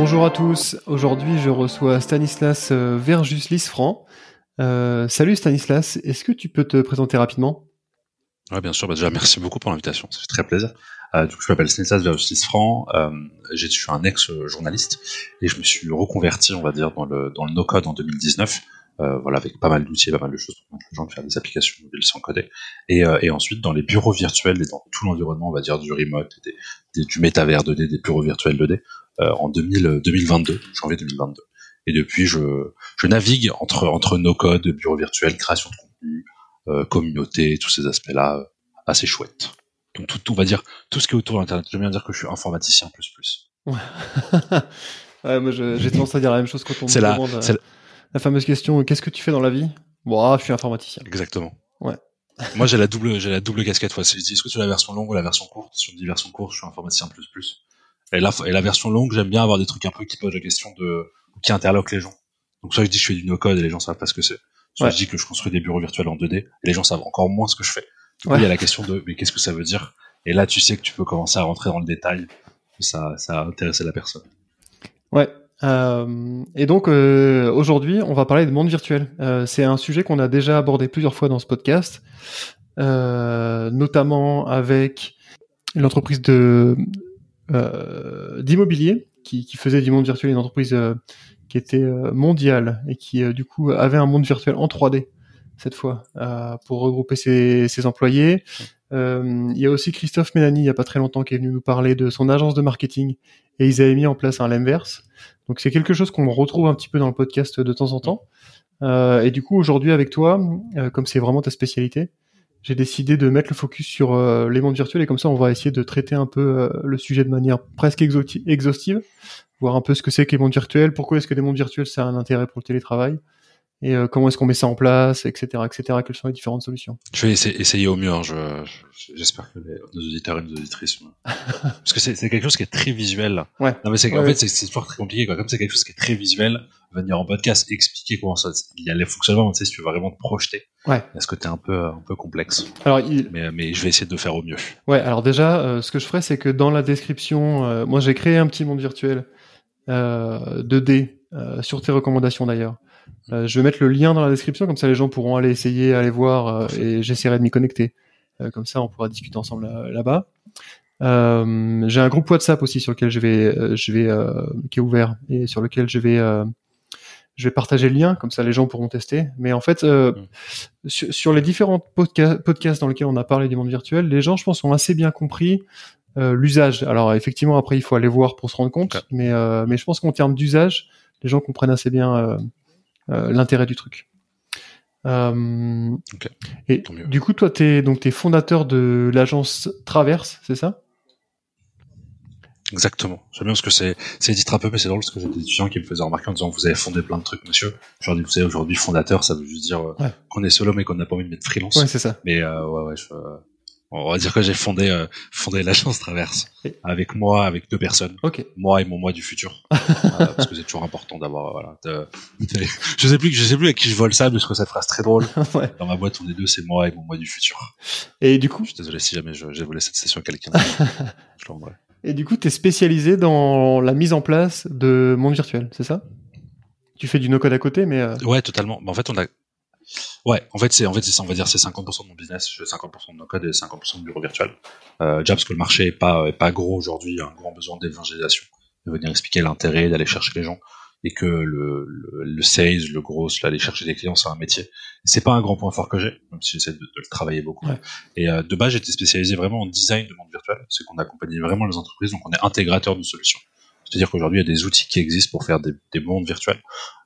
Bonjour à tous. Aujourd'hui, je reçois Stanislas euh, Verjus Lisfranc. Euh, salut Stanislas. Est-ce que tu peux te présenter rapidement? Oui, bien sûr. Bah, déjà, merci beaucoup pour l'invitation. Ça fait très plaisir. Euh, je m'appelle Stanislas Verjus Lisfranc. Euh, je suis un ex-journaliste et je me suis reconverti, on va dire, dans le, dans le no-code en 2019. Euh, voilà, avec pas mal d'outils, pas mal de choses pour permettre aux gens de faire des applications mobiles sans coder. Et, euh, et ensuite, dans les bureaux virtuels et dans tout l'environnement, on va dire, du remote, des, des, du métavers 2D, des bureaux virtuels 2D, euh, en 2000, 2022, janvier 2022. Et depuis, je, je navigue entre, entre no code, bureaux virtuels, création de contenu, communauté, tous ces aspects-là, assez chouettes. Donc tout, on va dire, tout ce qui est autour de l'Internet. J'aime bien dire que je suis informaticien plus plus. ouais, moi j'ai tendance à dire la même chose quand on me la, demande euh, la... fameuse question qu'est-ce que tu fais dans la vie? Bon, ah, je suis informaticien. Exactement. Ouais. Moi j'ai la double j'ai la double casquette. Ouais. Est-ce que tu as la version longue ou la version courte? Sur une version courte, je suis informaticien plus plus. Et la, et la version longue, j'aime bien avoir des trucs un peu qui posent la question de qui interloquent les gens. Donc soit je dis que je fais du no-code et les gens savent pas ce que c'est. Soit Ouais. je dis que je construis des bureaux virtuels en 2D et les gens savent encore moins ce que je fais. Du coup, il y a la question de mais qu'est-ce que ça veut dire? Et là, tu sais que tu peux commencer à rentrer dans le détail. Ça, ça a intéressé la personne. Ouais. Euh, et donc euh, aujourd'hui, on va parler de monde virtuel. Euh, c'est un sujet qu'on a déjà abordé plusieurs fois dans ce podcast, euh, notamment avec l'entreprise de euh, d'immobilier qui, qui faisait du monde virtuel, une entreprise qui était mondiale et qui du coup avait un monde virtuel en 3D cette fois pour regrouper ses, ses employés. Euh, il y a aussi Christophe Mélanie, il y a pas très longtemps, qui est venu nous parler de son agence de marketing et ils avaient mis en place un Lemverse. Donc c'est quelque chose qu'on retrouve un petit peu dans le podcast de temps en temps. Euh, et du coup aujourd'hui avec toi, euh, comme c'est vraiment ta spécialité, j'ai décidé de mettre le focus sur euh, les mondes virtuels et comme ça on va essayer de traiter un peu euh, le sujet de manière presque exhaustive, voir un peu ce que c'est que les mondes virtuels, pourquoi est-ce que les mondes virtuels ça un intérêt pour le télétravail et euh, comment est-ce qu'on met ça en place, etc., etc. Quelles sont les différentes solutions. Je vais essayer, essayer au mieux. hein. Je, je- j'espère que les, nos auditeurs et nos auditrices, parce que c'est, c'est quelque chose qui est très visuel. Ouais. Non mais c'est, Ouais, en ouais. fait c'est, c'est toujours très compliqué quoi. Comme c'est quelque chose qui est très visuel, venir en podcast expliquer comment ça, il y a les fonctionnements. Tu sais, si tu veux vraiment te projeter. Ouais. Est-ce que t'es un peu, un peu complexe? Alors il, Mais, mais je vais essayer de faire au mieux. Ouais, alors déjà, euh, ce que je ferai, c'est que dans la description, euh, moi j'ai créé un petit monde virtuel euh, 2D euh, sur tes recommandations d'ailleurs. Euh, je vais mettre le lien dans la description, comme ça les gens pourront aller essayer, aller voir, euh, et j'essaierai de m'y connecter. Euh, comme ça, on pourra discuter ensemble là- là-bas. J'ai un groupe WhatsApp aussi sur lequel je vais, je vais, qui est ouvert et sur lequel je vais, je vais partager le lien, comme ça les gens pourront tester. Mais en fait, euh, Mm. sur, sur les différents podca- podcasts dans lesquels on a parlé du monde virtuel, les gens, je pense, ont assez bien compris euh, l'usage. Alors effectivement, après, il faut aller voir pour se rendre compte, mais, euh, mais je pense qu'en termes d'usage, les gens comprennent assez bien l'intérêt du truc. Euh. Et du coup, toi, t'es donc t'es fondateur de l'agence Traverse, c'est ça? Exactement. J'aime bien parce que c'est, c'est titre un peu, mais c'est drôle parce que j'ai des étudiants qui me faisaient remarquer en disant vous avez fondé plein de trucs, monsieur. Je leur dis, vous savez, aujourd'hui, fondateur, ça veut juste dire euh, Ouais. qu'on est solo mais qu'on n'a pas envie de mettre freelance. Ouais, c'est ça. Mais euh, ouais, ouais, je, on va dire que j'ai fondé, euh, fondé l'agence Traverse avec moi, avec deux personnes, moi et mon moi du futur, Euh, parce que c'est toujours important d'avoir, euh, voilà. de- de- je sais plus, je sais plus à qui je vole ça, parce que cette phrase très drôle. ouais. Dans ma boîte, on est deux, c'est moi et mon moi du futur. Et du coup, Je suis désolé si jamais je- j'ai volé cette session à quelqu'un. je le rendrai. et du coup, t'es spécialisé dans la mise en place de monde virtuel, c'est ça? Tu fais du no-code à côté, mais euh, Ouais, totalement. Mais en fait, on a. Ouais, en fait, c'est en fait ça. On va dire c'est 50% de mon business, je fais 50% de nos codes et 50% de bureau virtuel. Euh, déjà parce que le marché est pas est pas gros aujourd'hui, il y a un grand besoin d'évangélisation, de venir expliquer l'intérêt d'aller chercher les gens et que le le, le sales, le gros, aller chercher des clients, c'est un métier. C'est pas un grand point fort que j'ai, même si j'essaie de, de le travailler beaucoup. Ouais. Et euh, de base, j'étais spécialisé vraiment en design de monde virtuel, c'est qu'on accompagne vraiment les entreprises, donc on est intégrateur de solutions. C'est-à-dire qu'aujourd'hui, il y a des outils qui existent pour faire des, des mondes virtuels.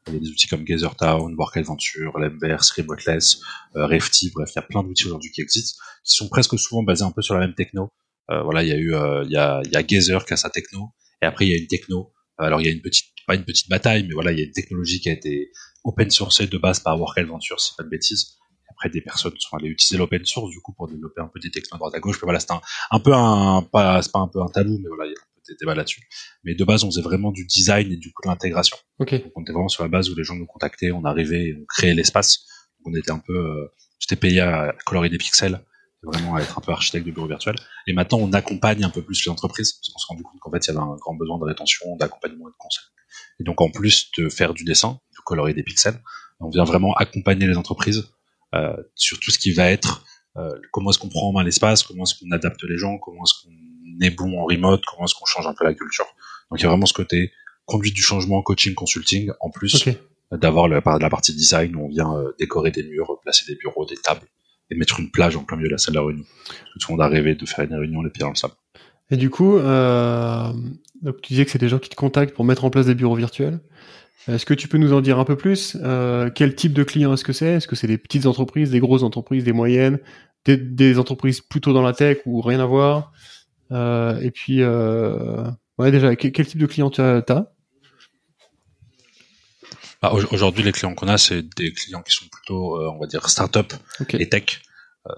Il y a des outils comme GazerTown, Workadventure, Lemverse, Remoteless, euh, Refty, bref, il y a plein d'outils aujourd'hui qui existent, qui sont presque souvent basés un peu sur la même techno. Euh, voilà, il y a eu, euh, il y a, il y a Gazer qui a sa techno, Et après, il y a une techno. Alors, il y a une petite, pas une petite bataille, mais voilà, il y a une technologie qui a été open sourcée de base par Work Adventure, si pas de bêtises. Après, des personnes sont allées utiliser l'open source, du coup, pour développer un peu des technos à droite à gauche. Mais voilà, c'est un, peu un, pas, c'est pas un peu un tabou, mais voilà, débats là-dessus. Mais de base, on faisait vraiment du design et du coup de l'intégration. Donc, on était vraiment sur la base où les gens nous contactaient, on arrivait, on créait l'espace. On était un peu, euh, j'étais payé à colorer des pixels, vraiment à être un peu architecte de bureau virtuel. Et maintenant, on accompagne un peu plus les entreprises, parce qu'on s'est rendu compte qu'en fait, il y avait un grand besoin de rétention, d'accompagnement et de conseil. Et donc, en plus de faire du dessin, de colorer des pixels, on vient vraiment accompagner les entreprises euh, sur tout ce qui va être comment est-ce qu'on prend en main l'espace, comment est-ce qu'on adapte les gens, comment est-ce qu'on est bon en remote, comment est-ce qu'on change un peu la culture. Donc il y a vraiment ce côté conduite du changement, coaching, consulting, en plus d'avoir la, la partie design où on vient euh, décorer des murs, placer des bureaux, des tables et mettre une plage en plein milieu de la salle de réunion. Tout le monde a rêvé de faire une réunion les pieds dans le sable. Et du coup, euh, donc tu disais que c'est des gens qui te contactent pour mettre en place des bureaux virtuels. Est-ce que tu peux nous en dire un peu plus? Euh, Quel type de client est-ce que c'est? Est-ce que c'est des petites entreprises, des grosses entreprises, des moyennes, des, des entreprises plutôt dans la tech ou rien à voir? Euh, Et puis, euh, ouais, déjà, quel, quel type de client tu as, Bah, au- Aujourd'hui, les clients qu'on a, c'est des clients qui sont plutôt, on va dire, start-up et tech, euh,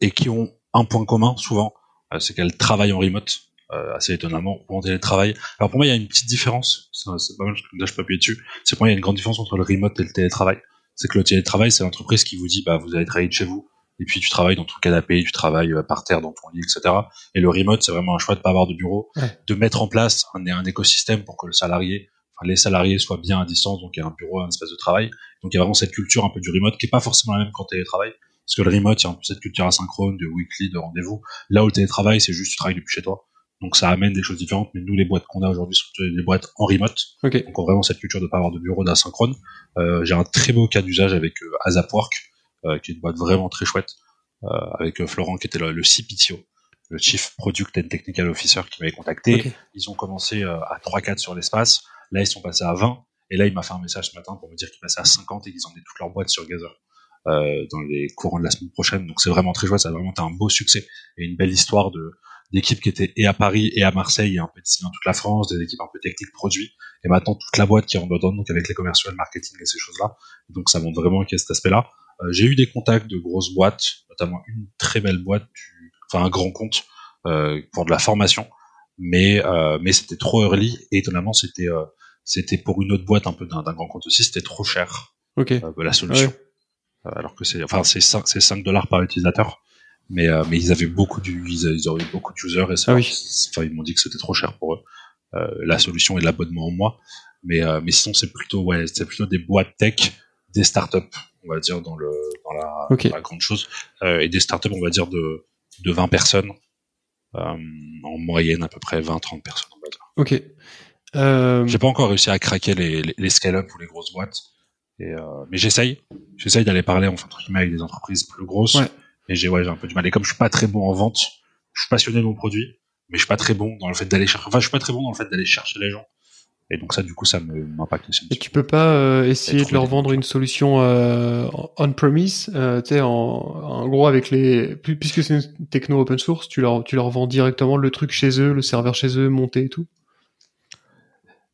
et qui ont un point commun souvent, c'est qu'elles travaillent en remote, euh, assez étonnamment, ou en télétravail. Alors pour moi, il y a une petite différence, c'est pas mal là je peux appuyer dessus, c'est pour moi il y a une grande différence entre le remote et le télétravail. C'est que le télétravail, c'est l'entreprise qui vous dit, bah vous allez travailler de chez vous, et puis tu travailles dans ton canapé, tu travailles euh, par terre dans ton lit, etc. Et le remote, c'est vraiment un choix de pas avoir de bureau, Ouais. de mettre en place un, un écosystème pour que le salarié, enfin les salariés soient bien à distance, donc il y a un bureau, un espace de travail. Donc il y a vraiment cette culture un peu du remote qui est pas forcément la même qu'en télétravail. Parce que le remote, il y a un peu cette culture asynchrone, de weekly, de rendez-vous. Là où le télétravail, c'est juste tu travailles depuis chez toi. Donc ça amène des choses différentes, mais nous, les boîtes qu'on a aujourd'hui sont des boîtes en remote. Ok. Donc on a vraiment cette culture de pas avoir de bureau d'asynchrone. Euh, J'ai un très beau cas d'usage avec euh, Azapwork, euh, qui est une boîte vraiment très chouette, euh, avec euh, Florent qui était le, le CPTO, le Chief Product and Technical Officer qui m'avait contacté. Ok. Ils ont commencé à 3-4 sur l'espace. Là, ils sont passés à 20. Et là, il m'a fait un message ce matin pour me dire qu'ils passaient à 50 et qu'ils emmenaient toute leur boîte sur Gazer dans les courants de la semaine prochaine. Donc c'est vraiment très chouette. Ça a vraiment été un beau succès et une belle histoire de d'équipes qui étaient et à Paris et à Marseille et un peu d'ici dans toute la France, des équipes un peu techniques produits. Et maintenant, toute la boîte qui rentre dedans, donc avec les commerciaux, le marketing et ces choses-là. Donc ça montre vraiment qu'il y a cet aspect-là. Euh, J'ai eu des contacts de grosses boîtes, notamment une très belle boîte, du, enfin un grand compte euh, pour de la formation, mais euh, mais c'était trop early et étonnamment c'était euh, c'était pour une autre boîte un peu d'un grand compte aussi, c'était trop cher Ok. euh, la solution. Euh, alors que c'est enfin c'est 5 c'est 5 dollars par utilisateur. Mais euh, mais ils avaient beaucoup du ils, ils auraient eu beaucoup de users et ça Ah oui. enfin ils m'ont dit que c'était trop cher pour eux. Euh, la solution est l'abonnement en mois. Mais euh, mais sinon c'est plutôt ouais, c'est plutôt des boîtes tech, des startups, on va dire dans le dans la, Ok. dans la grande chose euh, et des startups on va dire de de 20 personnes. Euh, en moyenne à peu près 20-30 personnes on va dire. Ok. Euh, J'ai pas encore réussi à craquer les, les, les scale-up ou les grosses boîtes. Et, euh, mais j'essaye. J'essaye d'aller parler enfin, entre guillemets, avec des entreprises plus grosses. Ouais. Et j'ai ouais, j'ai un peu du mal. Et comme je suis pas très bon en vente, je suis passionné de mon produit, mais je suis pas très bon dans le fait d'aller chercher. Enfin, je suis pas très bon dans le fait d'aller chercher les gens. Et donc ça, du coup, ça me m'impacte aussi Et tu peux pas euh, essayer de leur vendre une solution euh, on-premise, euh, tu sais, en, en gros avec les, pu- puisque c'est une techno open source, tu leur, tu leur vends directement le truc chez eux, le serveur chez eux, monté et tout?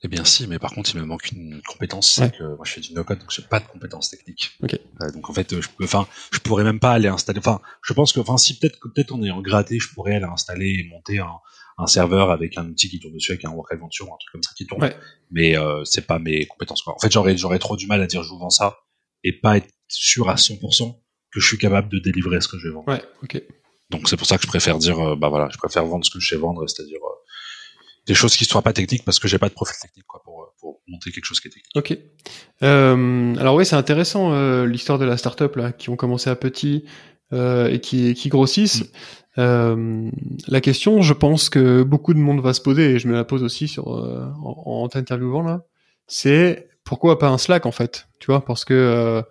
Eh bien si, mais par contre, il me manque une compétence, Ouais. c'est que moi je fais du no-code, donc j'ai pas de compétences techniques. Ok. Euh, donc en fait, je peux, enfin, je pourrais même pas aller installer. Enfin, je pense que, enfin, si peut-être peut-être en ayant gratté, je pourrais aller installer et monter un, un serveur avec un outil qui tourne dessus, avec un work adventure, un truc comme ça qui tourne. Ouais. Mais euh, c'est pas mes compétences. Quoi. En fait, j'aurais j'aurais trop du mal à dire je vous vends ça et pas être sûr à 100% que je suis capable de délivrer ce que je vais vendre. Ouais, ok. Donc c'est pour ça que je préfère dire, euh, bah voilà, je préfère vendre ce que je sais vendre, c'est-à-dire euh, des choses qui soient pas techniques parce que j'ai pas de profil technique quoi pour euh, pour monter quelque chose qui est technique. Ok. Euh, alors oui, c'est intéressant euh, l'histoire de la startup là, qui ont commencé à petit euh, et qui, qui grossissent. Euh, la question, je pense que beaucoup de monde va se poser, et je me la pose aussi sur euh, en, en t'interviewant là, c'est pourquoi pas un Slack en fait, tu vois, parce que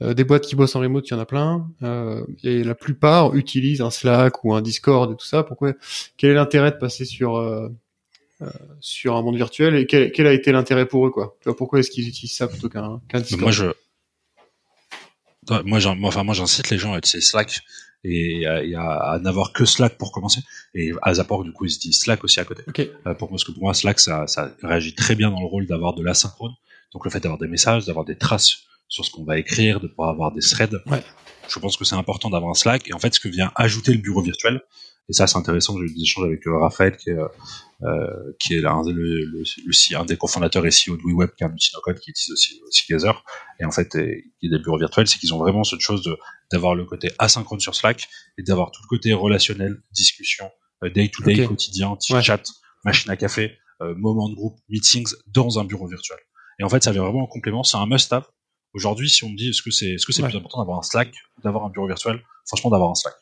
des boîtes qui bossent en remote, il y en a plein, euh, et la plupart utilisent un Slack ou un Discord et tout ça. Pourquoi Quel est l'intérêt de passer sur euh, sur un monde virtuel et quel, quel a été l'intérêt pour eux quoi? Tu vois, Pourquoi est-ce qu'ils utilisent ça plutôt qu'un qu'un Discord? Moi je moi, j'en- moi, enfin, moi, j'incite les gens à utiliser Slack. et, à, n'avoir que Slack pour commencer. Et à Zapor, du coup, ils utilisent Slack aussi à côté. Euh, pour moi, parce que pour moi, Slack, ça, ça réagit très bien dans le rôle d'avoir de l'asynchrone. Donc le fait d'avoir des messages, d'avoir des traces sur ce qu'on va écrire, de pouvoir avoir des threads. Ouais. Je pense que c'est important d'avoir un Slack. Et en fait, ce que vient ajouter le bureau virtuel, et ça, c'est intéressant. J'ai eu des échanges avec euh, Raphaël, qui est, euh, qui est un, le, le, un des cofondateurs et CEO de WeWeb, qui est un outil no-code qui utilise aussi, aussi Gazer. Et en fait, qui est des bureaux virtuels, c'est qu'ils ont vraiment cette chose d'avoir le côté asynchrone sur Slack et d'avoir tout le côté relationnel, discussion, day-to-day, euh, quotidien, chat, machine à café, euh, moment de groupe, meetings dans un bureau virtuel. Et en fait, ça vient vraiment en complément. C'est un must-have. Aujourd'hui, si on me dit est-ce que c'est est-ce que c'est plus important d'avoir un Slack d'avoir un bureau virtuel, franchement, d'avoir un Slack.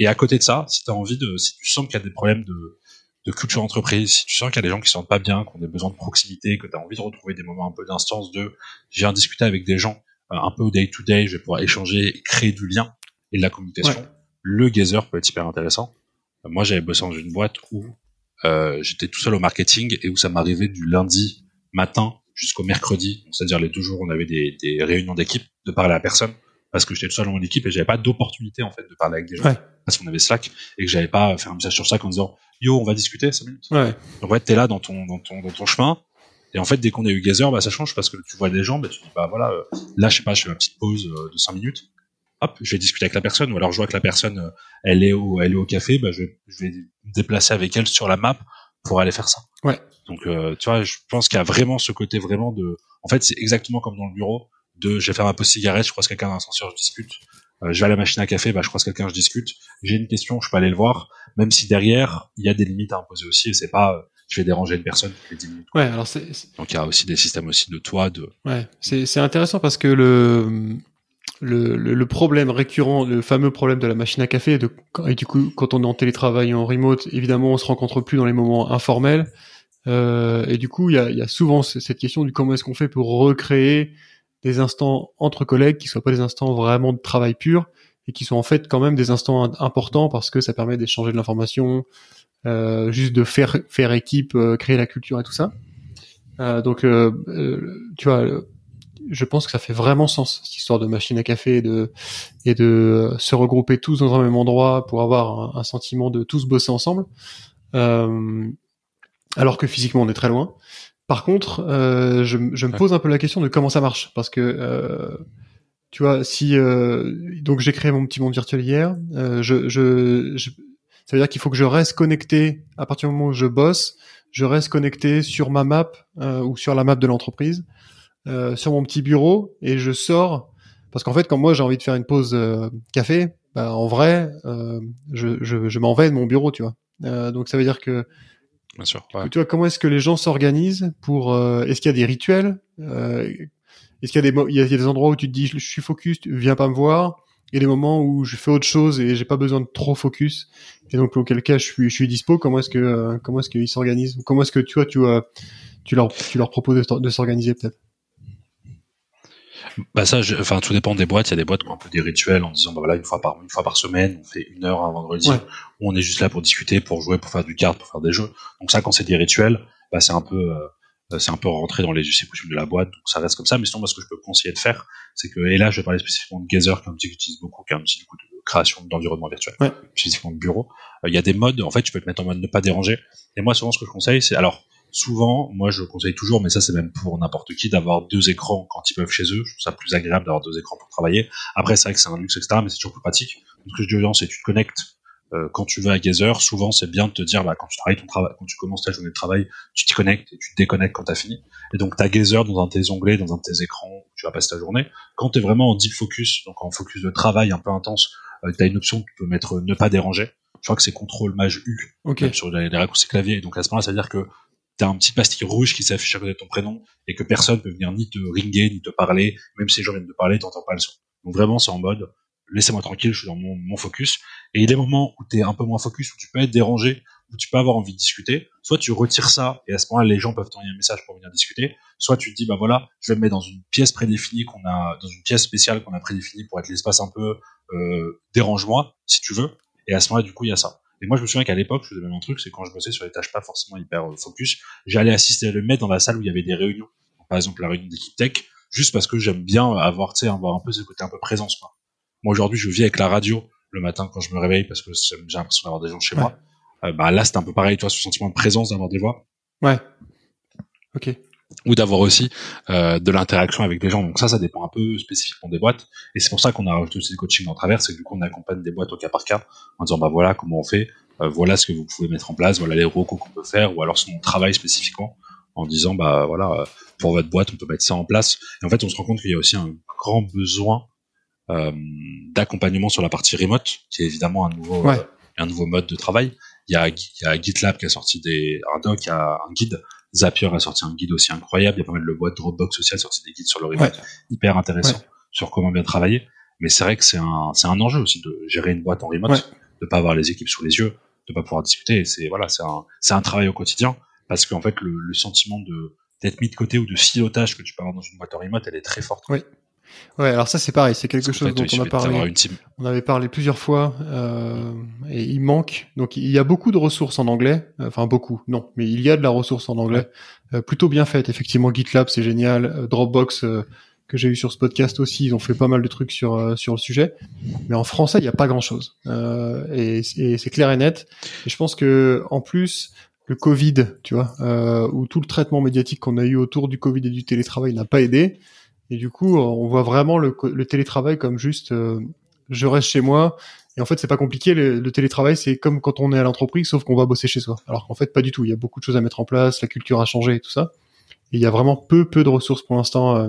Et à côté de ça, si tu as envie de, si tu sens qu'il y a des problèmes de, de culture entreprise, si tu sens qu'il y a des gens qui se sentent pas bien, qui ont des besoins de proximité, que tu as envie de retrouver des moments un peu d'instance de, j'ai viens discuter avec des gens euh, un peu au day to day, je vais pouvoir échanger et créer du lien et de la communication. Le gazer peut être hyper intéressant. Euh, moi, j'avais bossé dans une boîte où euh, j'étais tout seul au marketing et où ça m'arrivait du lundi matin jusqu'au mercredi, c'est-à-dire les deux jours où on avait des, des réunions d'équipe, de parler à personne parce que j'étais tout seul dans mon équipe et j'avais pas d'opportunité en fait de parler avec des gens parce qu'on avait Slack et que j'avais pas fait un message sur Slack en disant yo on va discuter 5 minutes. Ouais. Donc ouais t'es là dans ton dans ton dans ton chemin et en fait dès qu'on a eu Gazer bah ça change parce que tu vois des gens bah tu dis bah voilà euh, là je sais pas je fais ma petite pause euh, de 5 minutes hop je vais discuter avec la personne ou alors je vois que la personne euh, elle est au elle est au café bah je vais je vais me déplacer avec elle sur la map pour aller faire ça. Ouais. Donc tu vois je pense qu'il y a vraiment ce côté vraiment de en fait c'est exactement comme dans le bureau de je vais faire ma pause cigarette, je croise quelqu'un dans l'ascenseur, je discute. Euh, je vais à la machine à café, bah, je croise quelqu'un, je discute. J'ai une question, je peux aller le voir, même si derrière, il y a des limites à imposer aussi, et c'est pas, euh, je vais déranger une personne les 10 minutes. Ouais, alors c'est, Donc il y a aussi des systèmes aussi de toi, de. Ouais, c'est, c'est intéressant parce que le, le, le, problème récurrent, le fameux problème de la machine à café, de, et du coup, quand on est en télétravail en remote, évidemment, on se rencontre plus dans les moments informels. Euh, et du coup, il y a, y a, souvent cette question du comment est-ce qu'on fait pour recréer des instants entre collègues qui soient pas des instants vraiment de travail pur et qui sont en fait quand même des instants importants parce que ça permet d'échanger de l'information, euh, juste de faire faire équipe, euh, créer la culture et tout ça. Euh, donc, euh, tu vois, je pense que ça fait vraiment sens cette histoire de machine à café et de et de se regrouper tous dans un même endroit pour avoir un, un sentiment de tous bosser ensemble. alors que physiquement on est très loin. Par contre, euh, je, me pose un peu la question de comment ça marche, parce que euh, tu vois, si euh, donc j'ai créé mon petit monde virtuel hier, je, je, ça veut dire qu'il faut que je reste connecté à partir du moment où je bosse, je reste connecté sur ma map ou sur la map de l'entreprise, sur mon petit bureau, et je sors parce qu'en fait, quand moi j'ai envie de faire une pause café, bah, en vrai, je, je, je m'en vais de mon bureau, tu vois. donc ça veut dire que Bien sûr. Tu vois, comment est-ce que les gens s'organisent pour euh, Est-ce qu'il y a des rituels euh, Est-ce qu'il y a des il y a, des endroits où tu te dis je suis focus, tu viens pas me voir Il y a des moments où je fais autre chose et j'ai pas besoin de trop focus. Et donc auquel cas je suis je suis dispo. Comment est-ce que euh, comment est-ce qu'ils s'organisent? Comment est-ce que tu vois tu tu leur tu leur proposes de s'organiser peut-être? Bah ça, enfin tout dépend des boîtes. Il y a des boîtes qui ont un peu des rituels en disant bah voilà une fois par une fois par semaine, on fait une heure un vendredi où on est juste là pour discuter, pour jouer, pour faire du carte, pour faire des jeux. Donc ça, quand c'est des rituels, bah c'est un peu euh, c'est un peu rentré dans les us et coutumes de la boîte, donc ça reste comme ça. Mais sinon, moi, ce que je peux conseiller de faire, c'est que et là, je vais parler spécifiquement de Gazer, qui est un outil que j'utilise beaucoup, qui est un outil du coup de création d'environnement virtuel, ouais. spécifiquement de bureau. Euh, il y a des modes. En fait, tu peux te mettre en mode ne pas déranger. Et moi, souvent, ce que je conseille, c'est alors souvent, moi je conseille toujours, mais ça c'est même pour n'importe qui, d'avoir deux écrans quand ils peuvent chez eux. Je trouve ça plus agréable d'avoir deux écrans pour travailler. Après, c'est vrai que c'est un luxe, etc., mais c'est toujours plus pratique. Donc, ce que je dis aux gens, c'est tu te connectes euh, quand tu vas à Gazer. Souvent, c'est bien de te dire, bah, quand tu travailles ton travail, quand tu commences ta journée de travail, tu t'y connectes et tu te déconnectes quand t'as fini. Et donc, t'as Gazer dans un de tes onglets, dans un de tes écrans où tu vas passer ta journée. Quand t'es vraiment en deep focus, donc en focus de travail un peu intense, euh, t'as une option, tu peux mettre ne pas déranger. Je crois que c'est contrôle maj U sur les, les raccourcis clavier. Donc à ce moment-là, ça veut dire que t'as un petit pastille rouge qui s'affiche à côté de ton prénom et que personne peut venir ni te ringuer, ni te parler, même si les gens viennent te parler, t'entends pas le son. Donc vraiment, c'est en mode, laissez-moi tranquille, je suis dans mon, focus. Et des moments où t'es un peu moins focus, où tu peux être dérangé, où tu peux avoir envie de discuter. Soit tu retires ça, et à ce moment-là, les gens peuvent t'envoyer un message pour venir discuter. Soit tu te dis, bah voilà, je vais me mettre dans une pièce prédéfinie qu'on a, dans une pièce spéciale qu'on a prédéfinie pour être l'espace un peu, euh, dérange-moi, si tu veux. Et à ce moment-là, du coup, il y a ça. Et moi, je me souviens qu'à l'époque, je faisais même un truc, c'est quand je bossais sur des tâches pas forcément hyper euh, focus, j'allais assister à le mettre dans la salle où il y avait des réunions. par exemple, la réunion d'équipe tech, juste parce que j'aime bien avoir, tu sais, avoir un peu ce côté un peu présence, quoi. Moi, aujourd'hui, je vis avec la radio le matin quand je me réveille parce que j'ai l'impression d'avoir des gens chez moi. Euh, bah là, c'est un peu pareil, tu vois, ce sentiment de présence d'avoir des voix. Ouais. Ok. Ou d'avoir aussi euh, de l'interaction avec des gens. Donc ça, ça dépend un peu spécifiquement des boîtes. Et c'est pour ça qu'on a rajouté aussi le coaching en travers, c'est que du coup, on accompagne des boîtes au cas par cas en disant, bah voilà comment on fait, euh, voilà ce que vous pouvez mettre en place, voilà les recos qu'on peut faire, ou alors son travail spécifiquement en disant, bah voilà, pour votre boîte, on peut mettre ça en place. Et en fait, on se rend compte qu'il y a aussi un grand besoin euh, d'accompagnement sur la partie remote, qui est évidemment un nouveau, Ouais. euh, un nouveau mode de travail. Il y, a, il y a GitLab qui a sorti des, un doc, il y a un guide. Zapier a sorti un guide aussi incroyable. Il y a pas mal de boîtes Dropbox aussi a sorti des guides sur le remote, hyper intéressant Ouais. sur comment bien travailler. Mais c'est vrai que c'est un, c'est un enjeu aussi de gérer une boîte en remote, Ouais. de pas avoir les équipes sous les yeux, de pas pouvoir discuter. C'est voilà, c'est un, c'est un travail au quotidien parce qu'en fait le, le sentiment de d'être mis de côté ou de silotage que tu peux avoir dans une boîte en remote, elle est très forte. Ouais. Ouais, alors ça c'est pareil, c'est quelque Parce chose fait, dont on a parlé. une team. On avait parlé plusieurs fois euh, et il manque. Donc il y a beaucoup de ressources en anglais. Enfin beaucoup, non, mais il y a de la ressource en anglais, euh, plutôt bien faite. Effectivement, GitLab c'est génial. Euh, Dropbox euh, que j'ai eu sur ce podcast aussi, ils ont fait pas mal de trucs sur euh, sur le sujet. Mais en français, il n'y a pas grand chose. Euh, et et c'est clair et net. Et je pense que en plus le Covid, tu vois, euh, ou tout le traitement médiatique qu'on a eu autour du Covid et du télétravail n'a pas aidé. Et du coup, on voit vraiment le, télétravail comme juste euh, je reste chez moi. Et en fait, c'est pas compliqué. Le, télétravail, c'est comme quand on est à l'entreprise, sauf qu'on va bosser chez soi. Alors qu'en fait, pas du tout. Il y a beaucoup de choses à mettre en place, la culture a changé et tout ça. Et il y a vraiment peu, peu de ressources pour l'instant euh,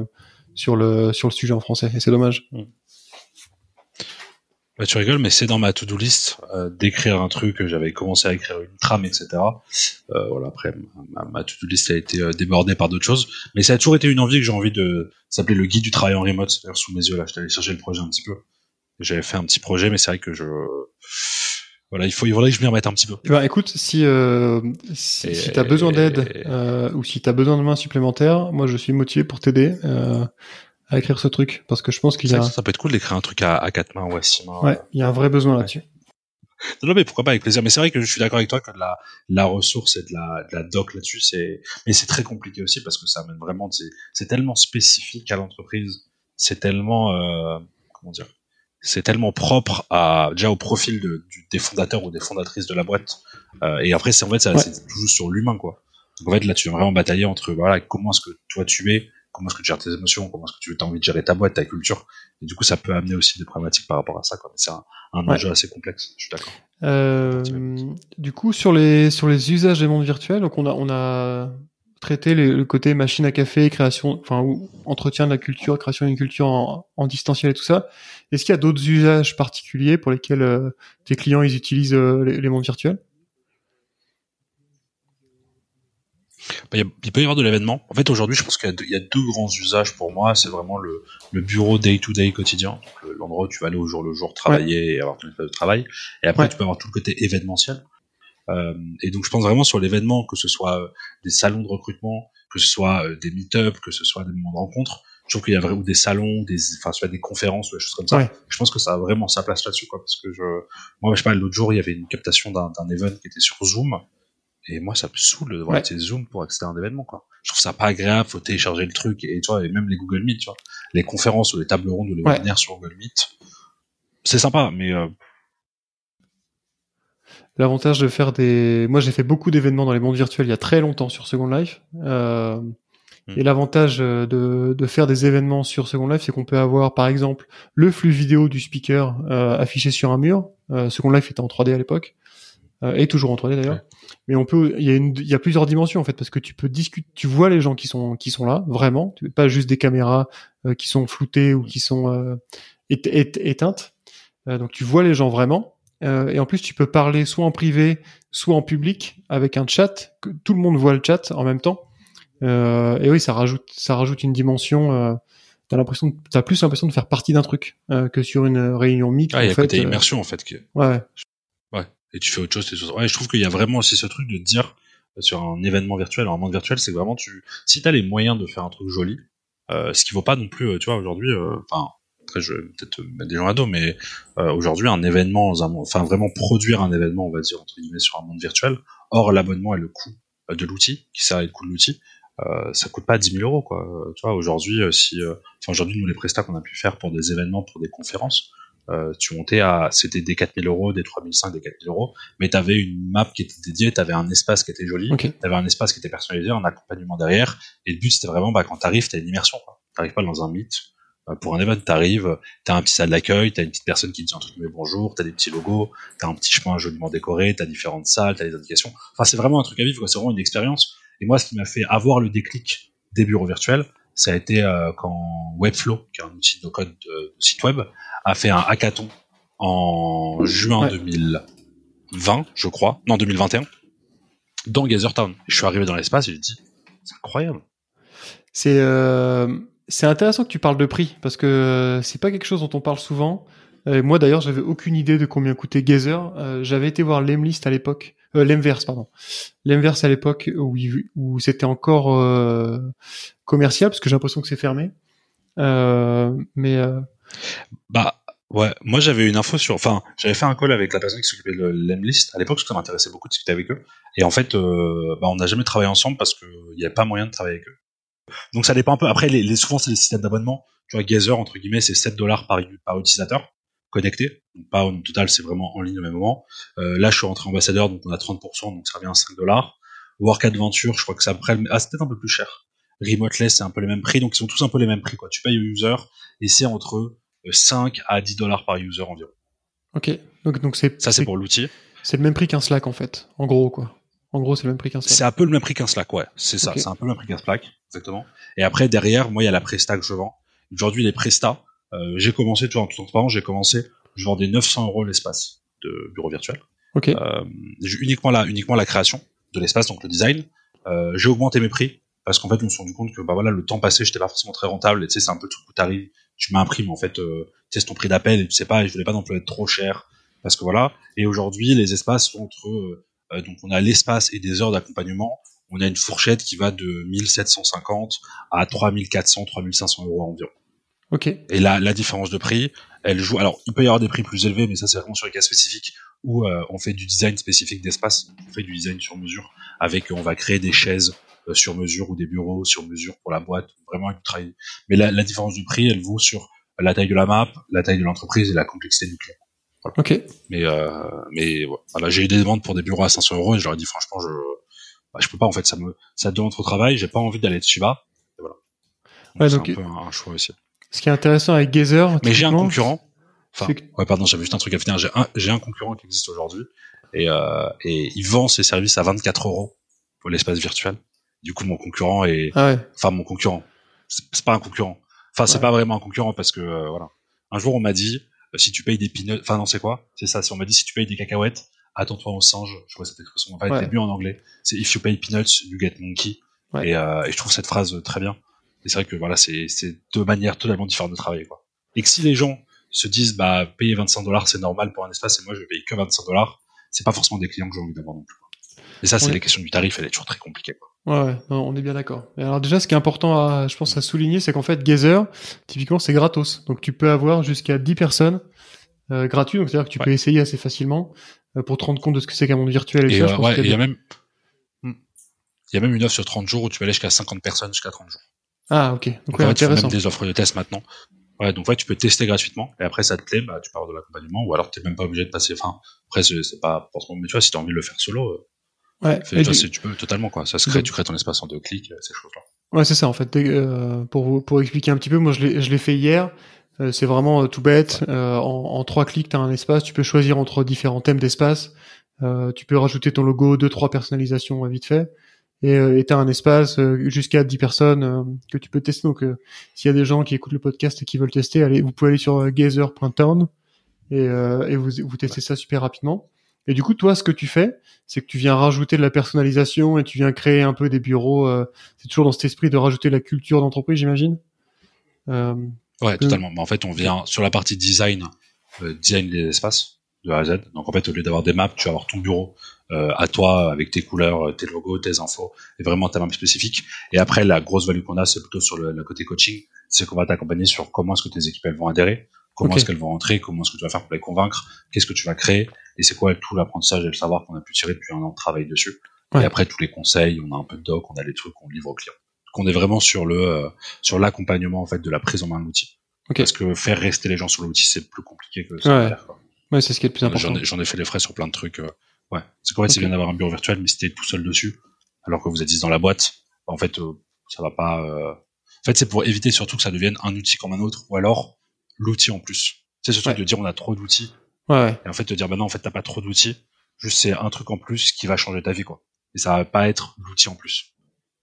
sur le sur le sujet en français. Et c'est dommage. Bah, tu rigoles, mais c'est dans ma to-do list euh, d'écrire un truc. J'avais commencé à écrire une trame, etc. Euh, voilà, après, ma, ma to-do list a été euh, débordée par d'autres choses. Mais ça a toujours été une envie que j'ai envie de ça s'appelait le guide du travail en remote. C'est-à-dire sous mes yeux, là, j'étais allé chercher le projet un petit peu. J'avais fait un petit projet, mais c'est vrai que je... Voilà, il, faut, il faudrait que je m'y remette un petit peu. Ben, écoute, si euh, si, Et- si t'as besoin d'aide euh, ou si t'as besoin de mains supplémentaires, moi je suis motivé pour t'aider euh, à écrire ce truc parce que je pense qu'il y a ça, ça peut être cool d'écrire un truc à, à quatre mains ou à six mains. ouais, il y a un vrai besoin là-dessus. Non, non, mais pourquoi pas avec plaisir. Mais c'est vrai que je suis d'accord avec toi que la, la ressource et de la, de la doc là-dessus, c'est, mais c'est très compliqué aussi parce que ça amène vraiment, c'est, c'est tellement spécifique à l'entreprise. C'est tellement, euh, comment dire, c'est tellement propre à, déjà au profil de, du, des fondateurs ou des fondatrices de la boîte. Euh, et après, c'est, en fait, ça, Ouais. c'est toujours sur l'humain, quoi. Donc, en fait, là, tu vas vraiment batailler entre, voilà, comment est-ce que toi tu es, comment est-ce que tu gères tes émotions, comment est-ce que tu as envie de gérer ta boîte, ta culture. Et du coup, ça peut amener aussi des problématiques par rapport à ça, c'est un, un Ouais. enjeu assez complexe. Je suis d'accord. Euh, du coup, sur les sur les usages des mondes virtuels, donc on a on a traité les- le côté machine à café, création, enfin ou entretien de la culture, création d'une culture en, en distanciel et tout ça. Est-ce qu'il y a d'autres usages particuliers pour lesquels euh, tes clients ils utilisent euh, les, les mondes virtuels? Bah, il y a- il peut y avoir de l'événement. En fait, aujourd'hui, je pense qu'il y, a deux- il y a deux grands usages pour moi. C'est vraiment le, le bureau day-to-day quotidien, donc le- l'endroit où tu vas aller au jour le jour travailler et avoir ton espace de travail. Et après, Ouais. tu peux avoir tout le côté événementiel. Euh, et donc, je pense vraiment sur l'événement, que ce soit euh, des salons de recrutement, que ce soit euh, des meet-up, que ce soit des moments de rencontre. Je trouve qu'il y a vraiment des salons, des, enfin, soit des conférences ou des choses comme ça. Ouais. Je pense que ça a vraiment sa place là-dessus, quoi. Parce que je, moi, je sais pas, l'autre jour, il y avait une captation d'un d'un event qui était sur Zoom. Et moi, ça me saoule de voir Ouais. Zoom pour accéder à un événement, quoi. Je trouve ça pas agréable, faut télécharger le truc, et tu vois, et même les Google Meet, tu vois. Les conférences ou les tables rondes ou les Ouais. webinaires sur Google Meet. C'est sympa, mais euh, L'avantage de faire des, moi j'ai fait beaucoup d'événements dans les mondes virtuels il y a très longtemps sur Second Life. Euh, Hmm. Et l'avantage euh, de, de faire des événements sur Second Life, c'est qu'on peut avoir par exemple le flux vidéo du speaker euh, affiché sur un mur. Second Life était en 3D à l'époque et toujours en 3D d'ailleurs. Ouais. Mais on peut, il y a une, il y a plusieurs dimensions en fait parce que tu peux discuter, tu vois les gens qui sont qui sont là vraiment, pas juste des caméras euh, qui sont floutées ou qui sont euh, ét- ét- éteintes. Euh, donc tu vois les gens vraiment. Euh, et en plus, tu peux parler soit en privé, soit en public avec un chat. Que tout le monde voit le chat en même temps. Euh, et oui, ça rajoute, ça rajoute une dimension. Euh, t'as l'impression, t'as plus l'impression de faire partie d'un truc euh, que sur une réunion Meet. ah, il y a fait, côté euh, immersion, en fait. Que, ouais, ouais. Et tu fais autre chose, sur- Ouais, je trouve qu'il y a vraiment aussi ce truc de dire, euh, sur un événement virtuel, un monde virtuel, c'est que vraiment tu, si t'as les moyens de faire un truc joli, euh, ce qui vaut pas non plus, euh, tu vois, aujourd'hui, euh, enfin, après, je vais peut-être mettre des gens à dos, mais euh, aujourd'hui, un événement, enfin, vraiment produire un événement, on va dire, entre guillemets, sur un monde virtuel, hors l'abonnement et le coût de l'outil, qui sert à le coût de l'outil, euh, ça coûte pas 10 000 euros, quoi. Tu vois, aujourd'hui, si, enfin, aujourd'hui, nous, les prestats qu'on a pu faire pour des événements, pour des conférences, Euh, tu montais à, c'était des 4000 euros, des 3005, des 4000 euros, mais tu avais une map qui était dédiée, tu avais un espace qui était joli, Ok. tu avais un espace qui était personnalisé, un accompagnement derrière, et le but c'était vraiment, bah, quand t'arrives, t'as une immersion, quoi. T'arrives pas dans un mythe. Euh, Pour un event, t'arrives, t'as un petit salle d'accueil, t'as une petite personne qui te dit entre guillemets bonjour, t'as des petits logos, t'as un petit chemin joliment décoré, t'as différentes salles, t'as des indications. Enfin, c'est vraiment un truc à vivre. C'est vraiment une expérience. Et moi, ce qui m'a fait avoir le déclic des bureaux virtuels, ça a été euh, quand Webflow, qui est un outil de code de, de site web, a fait un hackathon en juin Ouais. 2020, je crois, non 2021, dans Gazertown. Je suis arrivé dans l'espace et j'ai dit, c'est incroyable. C'est euh, c'est intéressant que tu parles de prix parce que c'est pas quelque chose dont on parle souvent. Euh, moi d'ailleurs, j'avais aucune idée de combien coûtait Gazer. Euh, j'avais été voir l'Emlist à l'époque, euh, l'Emverse pardon, l'Emverse à l'époque où, c'était encore euh, commercial parce que j'ai l'impression que c'est fermé. Euh, mais euh, Bah ouais, moi j'avais une info sur, enfin j'avais fait un call avec la personne qui s'occupait de l'Emlist à l'époque parce que ça m'intéressait beaucoup de discuter avec eux. Et en fait, bah, on n'a jamais travaillé ensemble parce qu'il n'y avait pas moyen de travailler avec eux. Donc ça dépend un peu. Après, les, souvent c'est les systèmes d'abonnement. Tu vois, Gazer entre guillemets c'est 7 dollars par utilisateur connecté. Donc pas au total, c'est vraiment en ligne au même moment. Euh, là, je suis rentré ambassadeur, donc on a 30%, donc ça revient à 5 dollars. Work Adventure, je crois que c'est après, ah c'est peut-être un peu plus cher. Remoteless, c'est un peu les mêmes prix, donc ils sont tous un peu les mêmes prix quoi. Tu payes au user et c'est entre euh, 5 à 10 dollars par user environ. ok, donc donc c'est Ça c'est pour l'outil. c'est le même prix qu'un Slack en fait, en gros quoi. En gros, c'est le même prix qu'un Slack. C'est un peu le même prix qu'un Slack, ouais. C'est ça, c'est un peu le même prix qu'un Slack, exactement. Et après, derrière, moi, il y a la Presta que je vends. Aujourd'hui, les Presta, euh, j'ai commencé, tu vois, en tout transparent, j'ai commencé, je vendais 900 euros l'espace de bureau virtuel. Ok, Euh, j'ai uniquement la, uniquement la création de l'espace, donc le design. Euh, j'ai augmenté mes prix parce qu'en fait, je me suis rendu compte que bah voilà, le temps passé, j'étais pas forcément très rentable. Et tu sais, c'est un peu le truc où t'arrives, tu m'imprimes en fait, euh, tu sais, c'est ton prix d'appel et tu sais pas. Et je voulais pas non plus être trop cher parce que voilà. Et aujourd'hui, les espaces sont entre euh, euh, donc on a l'espace et des heures d'accompagnement. On a une fourchette qui va de 1750 à 3400, 3500 euros environ. Ok, Et là, la différence de prix, elle joue. Alors, il peut y avoir des prix plus élevés, mais ça, c'est vraiment sur les cas spécifiques où euh, on fait du design spécifique d'espace. On fait du design sur mesure avec, on va créer des chaises euh, sur mesure ou des bureaux sur mesure pour la boîte. Vraiment, avec du travail. Mais la, la différence du prix, elle vaut sur la taille de la map, la taille de l'entreprise et la complexité du client. ok. Mais, euh, mais ouais. voilà, j'ai eu des demandes pour des bureaux à 500 euros et je leur ai dit franchement, je, bah, je peux pas en fait, ça me, ça demande trop de travail, j'ai pas envie d'aller dessus bas. Et voilà. Donc, Ouais, c'est donc- un peu un, un choix aussi. Ce qui est intéressant avec Gazer, Mais j'ai un concurrent. Enfin, ouais, pardon, j'avais juste un truc à finir. J'ai un, j'ai un concurrent qui existe aujourd'hui et, euh, et il vend ses services à 24 euros pour l'espace virtuel. Du coup, mon concurrent est, Ah ouais, enfin, mon concurrent, c'est pas un concurrent. Enfin, c'est Ouais. pas vraiment un concurrent parce que euh, voilà. Un jour, on m'a dit euh, si tu payes des peanuts, enfin non, c'est quoi? C'est ça. Si on m'a dit si tu payes des cacahuètes, attends-toi au singe. Je vois cette expression. En fait, Ouais. mieux en anglais. C'est if you pay peanuts, you get monkey. Ouais. Et, euh, et je trouve cette phrase très bien. C'est vrai que voilà, c'est deux manières totalement différentes de travailler quoi. Et que si les gens se disent bah payer 25 dollars c'est normal pour un espace et moi je vais payer que 25 dollars, c'est pas forcément des clients que j'ai envie d'avoir non plus. quoi. Et ça c'est Ouais. les questions du tarif, elle est toujours très compliquée. Quoi. Ouais, ouais, non, on est bien d'accord. Alors déjà, ce qui est important, à, je pense, à souligner, c'est qu'en fait, Gazer, typiquement, c'est gratos. Donc tu peux avoir jusqu'à 10 personnes euh, gratuits. Donc c'est-à-dire que tu Ouais. peux essayer assez facilement euh, pour te rendre compte de ce que c'est qu'un monde virtuel. Et, euh, je pense ouais, il y a même Hmm. il y a même une offre sur 30 jours où tu peux aller jusqu'à 50 personnes jusqu'à 30 jours. Ah ok, donc ouais, en fait, tu fais intéressant. même des offres de test maintenant. Ouais, donc ouais, tu peux tester gratuitement et après ça te plaît, bah tu avoir de l'accompagnement ou alors t'es même pas obligé de passer. Enfin, après c'est pas forcément, mais tu vois, si t'as envie de le faire solo, euh, Ouais, fais- tu, tu peux totalement quoi. Ça se crée, tu crées ton espace en deux clics, euh, ces choses-là. Ouais, c'est ça en fait. Euh, pour pour expliquer un petit peu, moi je l'ai fait hier. Euh, c'est vraiment euh, tout bête. En, en trois clics, tu as un espace. Tu peux choisir entre différents thèmes d'espace. Tu peux rajouter ton logo, deux trois personnalisations vite fait. Et euh, tu as un espace euh, jusqu'à 10 personnes euh, que tu peux tester. Donc s'il y a des gens qui écoutent le podcast et qui veulent tester, allez, vous pouvez aller sur gazer.town et, et vous, vous testez ça super rapidement. Et du coup, toi, ce que tu fais, c'est que tu viens rajouter de la personnalisation et tu viens créer un peu des bureaux. euh, c'est toujours dans cet esprit de rajouter la culture d'entreprise, j'imagine. Euh, Ouais, totalement. Mais en fait, on vient sur la partie design, euh, design des espaces de A à Z. Donc en fait, au lieu d'avoir des maps, tu vas avoir ton bureau euh, à toi avec tes couleurs, euh, tes logos, tes infos, et vraiment ta map spécifique. Et après, la grosse value qu'on a, c'est plutôt sur le, le côté coaching, c'est qu'on va t'accompagner sur comment est-ce que tes équipes elles vont adhérer, comment est-ce qu'elles vont rentrer, comment est-ce que tu vas faire pour les convaincre, qu'est-ce que tu vas créer, et c'est quoi tout l'apprentissage et le savoir qu'on a pu tirer depuis un an de travail dessus. Ouais. Et après, tous les conseils, on a un peu de doc, on a les trucs qu'on livre aux clients. Donc on est vraiment sur le euh, sur l'accompagnement en fait de la prise en main de l'outil Parce que faire rester les gens sur l'outil, c'est plus compliqué que ça. Ouais. Ouais c'est ce qui est le plus important. J'en ai, fait les frais sur plein de trucs. Euh, ouais. C'est qu'en fait, c'est bien d'avoir un bureau virtuel, mais si t'es tout seul dessus, alors que vous êtes 10 dans la boîte, en fait, euh, ça va pas. Euh, en fait, c'est pour éviter surtout que ça devienne un outil comme un autre, ou alors l'outil en plus. C'est surtout de dire on a trop d'outils. Ouais, Et en fait, te dire bah non, en fait, t'as pas trop d'outils. Juste c'est un truc en plus qui va changer ta vie, quoi. Et ça va pas être l'outil en plus.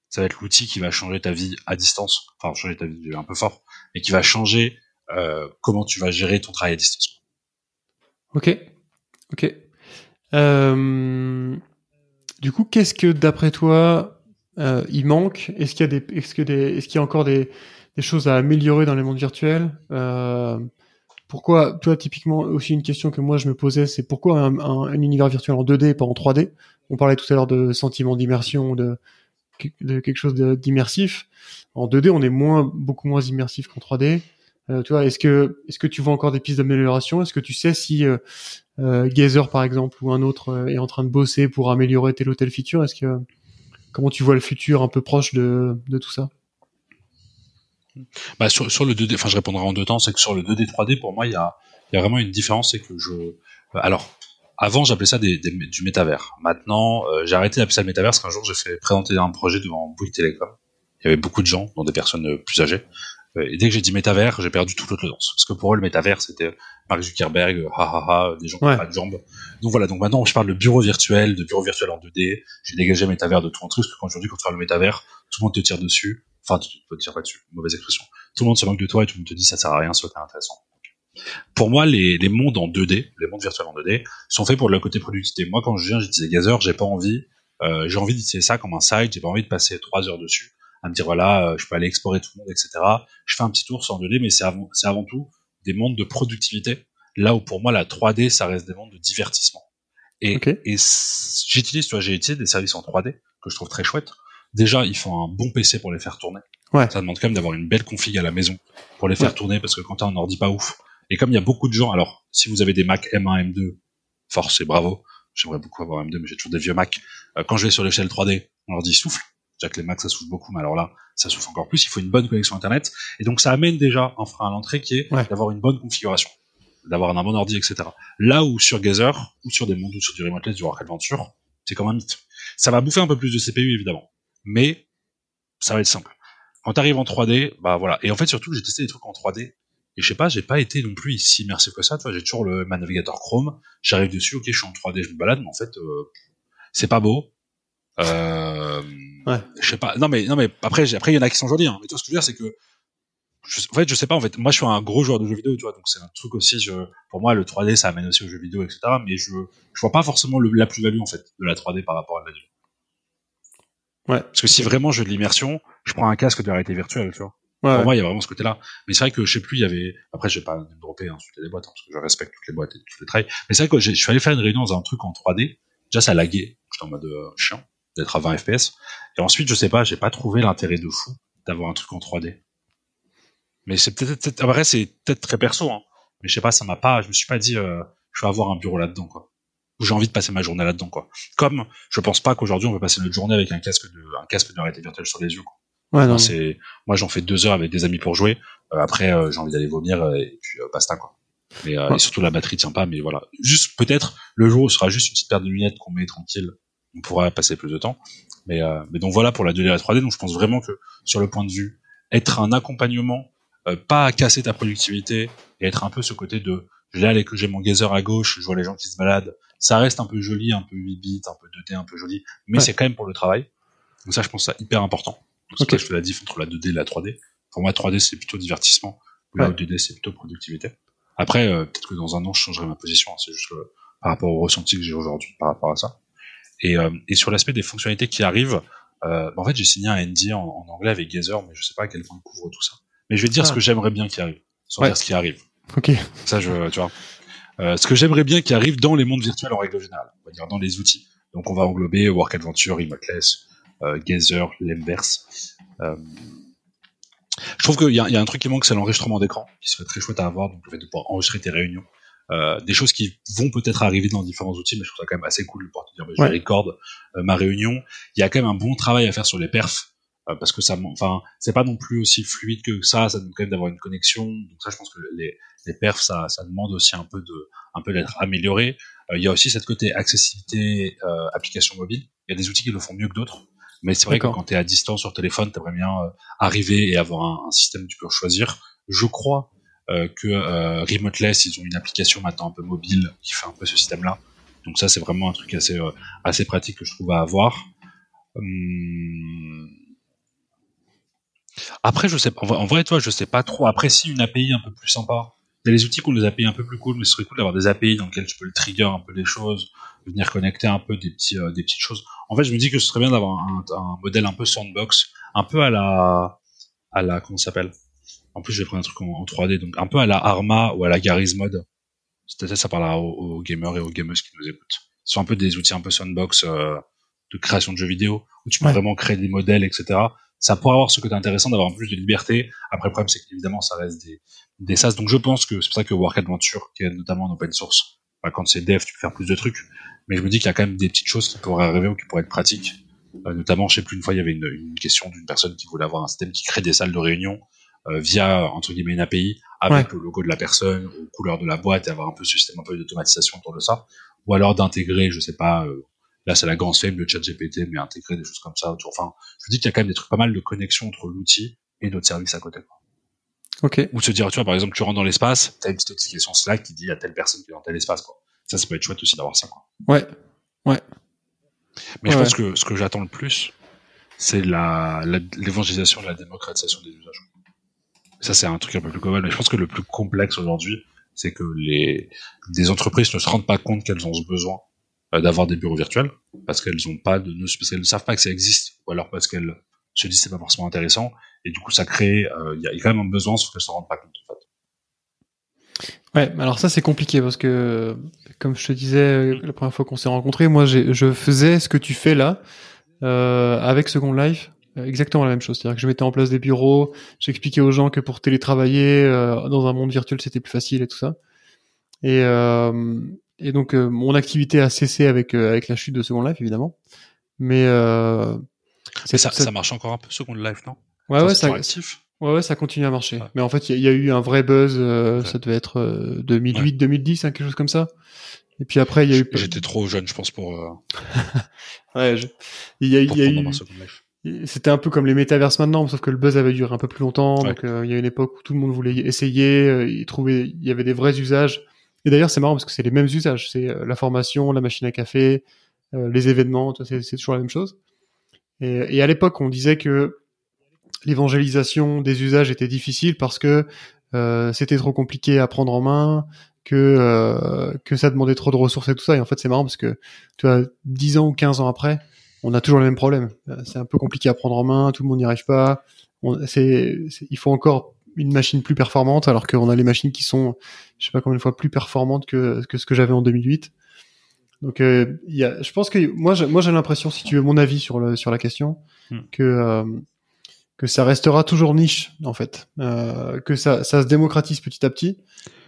Ça va être l'outil qui va changer ta vie à distance. Enfin, changer ta vie un peu fort, mais qui va changer euh, comment tu vas gérer ton travail à distance. Ok, ok. Euh, du coup, qu'est-ce que d'après toi euh, il manque? Est-ce qu'il y a des, encore des, choses à améliorer dans les mondes virtuels? Euh, Pourquoi, toi, typiquement, aussi une question que moi je me posais, c'est pourquoi un, univers virtuel en 2D et pas en 3D On parlait tout à l'heure de sentiment d'immersion, de, de quelque chose d'immersif. En 2D, on est moins, beaucoup moins immersif qu'en 3D. Euh, tu vois, est-ce que est-ce que tu vois encore des pistes d'amélioration? Est-ce que tu sais si euh, euh, Gazer par exemple ou un autre euh, est en train de bosser pour améliorer telle ou telle feature? Est-ce que comment tu vois le futur un peu proche de, tout ça? Bah sur, le 2D, enfin je répondrai en deux temps, c'est que sur le 2D 3D pour moi il y a y a vraiment une différence, c'est que je alors avant j'appelais ça du métavers. Maintenant j'ai arrêté d'appeler ça le métavers parce qu'un jour j'ai fait présenter un projet devant Bouygues Télécom. Il y avait beaucoup de gens, dont des personnes plus âgées. Et dès que j'ai dit métavers, j'ai perdu toute l'audience. Parce que pour eux, le métavers, c'était Mark Zuckerberg, ha ha ha, des gens qui n'ont pas de jambes. Donc voilà, donc maintenant, je parle de bureau virtuel, de bureau virtuel en 2D. J'ai dégagé métavers de tout un truc, parce que quand tu parles le métavers, tout le monde te tire dessus. Enfin, tu te tires pas dessus, mauvaise expression. Tout le monde se moque de toi et tout le monde te dit ça sert à rien, soit intéressant. Pour moi, les, les mondes en 2D, les mondes virtuels en 2D, sont faits pour le côté productivité. Moi, quand je viens, j'utilise Gazer, j'ai pas envie, euh, j'ai envie d'utiliser ça comme un site, j'ai pas envie de passer trois heures dessus à me dire voilà, je peux aller explorer tout le monde, etc. Je fais un petit tour sans 2D, mais c'est avant, c'est avant tout des mondes de productivité. Là où pour moi la 3D, ça reste des mondes de divertissement. Et, okay. et j'utilise, tu vois, j'ai utilisé des services en 3D que je trouve très chouettes. Déjà, il faut un bon PC pour les faire tourner. Ouais. Ça demande quand même d'avoir une belle config à la maison pour les faire ouais. tourner parce que quand t'as un ordi pas ouf. Et comme il y a beaucoup de gens, alors si vous avez des Mac M1, M2, force et bravo. J'aimerais beaucoup avoir M2, mais j'ai toujours des vieux Mac. Euh, quand je vais sur l'échelle 3D, mon ordi souffle. Déjà que les Macs ça souffle beaucoup, mais alors là, ça souffle encore plus. Il faut une bonne connexion Internet. Et donc ça amène déjà un frein à l'entrée qui est ouais. d'avoir une bonne configuration, d'avoir un bon ordi, etc. Là où sur Gazer, ou sur des mondes, ou sur du Remoteless, du Rock Adventure, c'est comme un mythe. Ça va bouffer un peu plus de CPU, évidemment. Mais ça va être simple. Quand tu arrives en 3D, bah voilà. Et en fait, surtout, j'ai testé des trucs en 3D. Et je sais pas, j'ai pas été non plus si immersif que ça. Tu vois, j'ai toujours le, ma navigateur Chrome. J'arrive dessus, ok, je suis en 3D, je me balade, mais en fait, euh, c'est pas beau. Euh. Je sais pas. Non mais non mais après après il y en a qui sont jolis. Hein. Mais toi ce que je veux dire c'est que je, en fait je sais pas en fait moi je suis un gros joueur de jeux vidéo tu vois donc c'est un truc aussi je, pour moi le 3D ça amène aussi aux jeux vidéo etc. Mais je je vois pas forcément le, la plus value en fait de la 3D par rapport à la 2D. Ouais. Parce que si vraiment je veux de l'immersion, je prends un casque de réalité virtuelle tu vois. Ouais, pour moi, il y a vraiment ce côté-là. Mais c'est vrai que je sais plus, il y avait. Après, je vais pas dropper, insulter les boîtes, hein, parce que je respecte toutes les boîtes et toutes les trails. Mais c'est vrai que je suis allé faire une réunion dans un truc en 3D. Déjà, ça laguait. J'étais en mode euh, chiant d'être à 20 FPS. Et ensuite, je sais pas, j'ai pas trouvé l'intérêt de fou d'avoir un truc en 3D. Mais c'est peut-être, peut après, c'est peut-être très perso, hein. Mais je sais pas, ça m'a pas, je me suis pas dit, euh, je vais avoir un bureau là-dedans, quoi. Ou j'ai envie de passer ma journée là-dedans, quoi. Comme, je pense pas qu'aujourd'hui on peut passer notre journée avec un casque de, un casque de réalité virtuelle sur les yeux, quoi. Ouais, c'est, moi, j'en fais deux heures avec des amis pour jouer. Euh, après, euh, j'ai envie d'aller vomir et puis basta, quoi. Mais ouais. et surtout la batterie tient pas, mais voilà. Juste peut-être le jour où ce sera juste une petite paire de lunettes qu'on met tranquille on pourra passer plus de temps. Mais, euh, mais donc voilà pour la 2D et la 3D. Donc je pense vraiment que sur le point de vue, être un accompagnement, euh, pas à casser ta productivité et être un peu ce côté de je vais aller que j'ai mon gazer à gauche, je vois les gens qui se baladent. Ça reste un peu joli, un peu 8 bits, un peu 2D, un peu joli, mais ouais. c'est quand même pour le travail. Donc ça, je pense ça hyper important. Donc okay. je fais la diff entre la 2D et la 3D. Pour moi, 3D c'est plutôt divertissement, là où 2D c'est plutôt productivité. Après, euh, peut-être que dans un an, je changerai ma position. Hein. C'est juste euh, par rapport au ressenti que j'ai aujourd'hui par rapport à ça. Et, euh, et sur l'aspect des fonctionnalités qui arrivent, euh, en fait, j'ai signé un NDA en, en, anglais avec Gazer, mais je sais pas à quel point il couvre tout ça. Mais je vais te dire ah. ce que j'aimerais bien qui arrive, sans ouais. dire ce qui arrive. Ok. Ça, je, tu vois. Euh, ce que j'aimerais bien qui arrive dans les mondes virtuels en règle générale, on va dire dans les outils. Donc, on va englober Work Adventure, Remoteless, euh, Gazer, Lemverse. Euh, je trouve qu'il y, y, a un truc qui manque, c'est l'enregistrement d'écran, qui serait très chouette à avoir. Donc, le fait de pouvoir enregistrer tes réunions. Euh, des choses qui vont peut-être arriver dans différents outils, mais je trouve ça quand même assez cool de pouvoir te dire, bah, je ouais. record euh, ma réunion. Il y a quand même un bon travail à faire sur les perfs euh, parce que ça, enfin, c'est pas non plus aussi fluide que ça. Ça demande quand même d'avoir une connexion. Donc ça, je pense que les, les perfs, ça, ça demande aussi un peu de, un peu d'être amélioré. Euh, il y a aussi cette côté accessibilité, euh, application mobile. Il y a des outils qui le font mieux que d'autres. Mais c'est vrai que quand tu es à distance sur téléphone, tu aimerais bien arriver et avoir un, un, système que tu peux choisir. Je crois que Remoteless, ils ont une application maintenant un peu mobile qui fait un peu ce système-là. Donc ça, c'est vraiment un truc assez, assez pratique que je trouve à avoir. Hum après, je sais pas. En vrai, toi, je sais pas trop. Après, si une API un peu plus sympa. Il y a les outils qui ont des API un peu plus cool, mais ce serait cool d'avoir des API dans lesquelles tu peux le trigger un peu les choses, venir connecter un peu des petits, euh, des petites choses. En fait, je me dis que ce serait bien d'avoir un, un, modèle un peu sandbox, un peu à la, à la, comment s'appelle? En plus, je vais prendre un truc en, 3D, donc un peu à la Arma ou à la Garry's Mode. Peut-être ça parlera aux, gamers et aux gamers qui nous écoutent. Ce sont un peu des outils un peu sandbox euh, de création de jeux vidéo où tu peux vraiment créer des modèles, etc ça pourrait avoir ce côté intéressant d'avoir plus de liberté. Après, le problème, c'est qu'évidemment, ça reste des, des SaaS. Donc, je pense que c'est pour ça que Work Adventure, qui est notamment en open source, bah, quand c'est dev, tu peux faire plus de trucs. Mais je me dis qu'il y a quand même des petites choses qui pourraient arriver ou qui pourraient être pratiques. Euh, notamment, je sais plus, une fois, il y avait une, une question d'une personne qui voulait avoir un système qui crée des salles de réunion via, entre guillemets, une API, avec le logo de la personne, aux couleurs de la boîte, et avoir un peu ce système un peu d'automatisation autour de ça. Ou alors d'intégrer, je sais pas, euh, Là, c'est la grande fame, le chat GPT, mais intégrer des choses comme ça autour. Enfin, je vous dis qu'il y a quand même des trucs pas mal de connexions entre l'outil et notre service à côté. Ok. Ou se dire, tu vois, par exemple, tu rentres dans l'espace, t'as une petite notification Slack qui dit a telle personne qui est dans tel espace, quoi. Ça, ça peut être chouette aussi d'avoir ça, quoi. Ouais. Ouais. Mais je pense que ce que j'attends le plus, c'est la, l'évangélisation, la démocratisation des usages. Ça, c'est un truc un peu plus global, mais je pense que le plus complexe aujourd'hui, c'est que les, des entreprises ne se rendent pas compte qu'elles ont ce besoin euh, d'avoir des bureaux virtuels parce qu'elles pas de parce qu'elles ne savent pas que ça existe ou alors parce qu'elles se disent c'est pas forcément intéressant et du coup ça crée euh, il y, a quand même un besoin sauf qu'elles se rendent pas compte en fait. Ouais, alors ça c'est compliqué parce que comme je te disais la première fois qu'on s'est rencontrés, moi je faisais ce que tu fais là euh, avec Second Life, exactement la même chose. C'est-à-dire que je mettais en place des bureaux, j'expliquais aux gens que pour télétravailler euh, dans un monde virtuel c'était plus facile et tout ça. Et, euh, et donc euh, mon activité a cessé avec euh, avec la chute de Second Life évidemment. Mais euh, ça, ça, marche encore un peu Second Life, non? Ouais ouais ça. Ouais, ouais, ça continue à marcher. Mais en fait, il y, a eu un vrai buzz. Ça devait être 2008, 2010, hein, quelque chose comme ça. Et puis après, il y a eu. J'étais trop jeune, je pense, pour. ouais, je... il y a, il y a eu. C'était un peu comme les métaverses maintenant, sauf que le buzz avait duré un peu plus longtemps. Donc, il y a une époque où tout le monde voulait essayer. il trouvait, il y avait des vrais usages. Et d'ailleurs, c'est marrant parce que c'est les mêmes usages. C'est euh, la formation, la machine à café, euh, les événements, c'est toujours la même chose. Et, et à l'époque, on disait que l'évangélisation des usages était difficile parce que euh, c'était trop compliqué à prendre en main, que euh, que ça demandait trop de ressources et tout ça. Et en fait, c'est marrant parce que tu vois, 10 ans ou 15 ans après, on a toujours le même problème. C'est un peu compliqué à prendre en main, tout le monde n'y arrive pas. C'est, il faut encore une machine plus performante, alors qu'on a les machines qui sont, je sais pas combien de fois plus performantes que, que ce que j'avais en 2008. Donc, euh, y a, je pense que moi, j'ai, moi, j'ai l'impression, si tu veux mon avis sur le, sur la question, hmm. que euh, que ça restera toujours niche, en fait, euh, que ça, ça se démocratise petit à petit,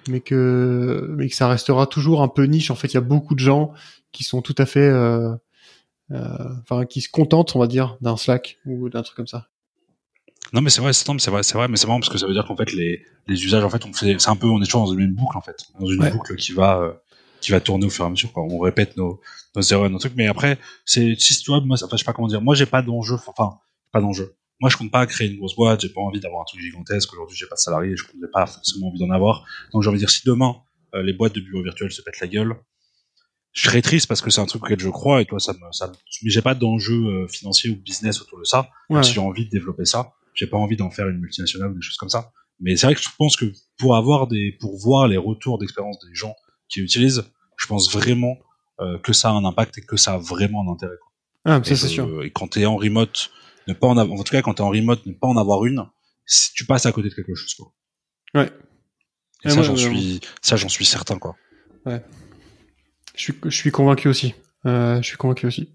mais que mais que ça restera toujours un peu niche. En fait, il y a beaucoup de gens qui sont tout à fait, euh, euh, enfin, qui se contentent, on va dire, d'un Slack ou d'un truc comme ça. Non, mais c'est vrai, c'est vrai, c'est vrai, mais c'est marrant parce que ça veut dire qu'en fait, les, les usages, en fait, on fait, c'est un peu, on est toujours dans une boucle, en fait. Dans une boucle qui va, euh, qui va tourner au fur et à mesure, quoi. On répète nos, nos erreurs, nos trucs, mais après, c'est, si tu vois, moi, enfin, je sais pas comment dire, moi, j'ai pas d'enjeu, enfin, pas d'enjeu. Moi, je compte pas créer une grosse boîte, j'ai pas envie d'avoir un truc gigantesque. Aujourd'hui, j'ai pas de salariés, je compte pas forcément envie d'en avoir. Donc, j'ai envie de dire, si demain, euh, les boîtes de bureaux virtuels se pètent la gueule, je serais triste parce que c'est un truc auquel je crois et toi, ça me, ça mais j'ai pas d'enjeu euh, financier ou business autour de ça. Ouais. Si j'ai envie de développer ça, j'ai pas envie d'en faire une multinationale ou des choses comme ça. Mais c'est vrai que je pense que pour avoir des, pour voir les retours d'expérience des gens qui utilisent, je pense vraiment euh, que ça a un impact et que ça a vraiment un intérêt. Quoi. Ah, ça c'est sûr. Et quand t'es en remote, ne pas en avoir, en tout cas quand t'es en remote, ne pas en avoir une, tu passes à côté de quelque chose. Quoi. Ouais. Et, ça j'en suis, ça j'en suis certain quoi. Ouais. Je suis, je suis convaincu aussi. Euh, je suis convaincu aussi.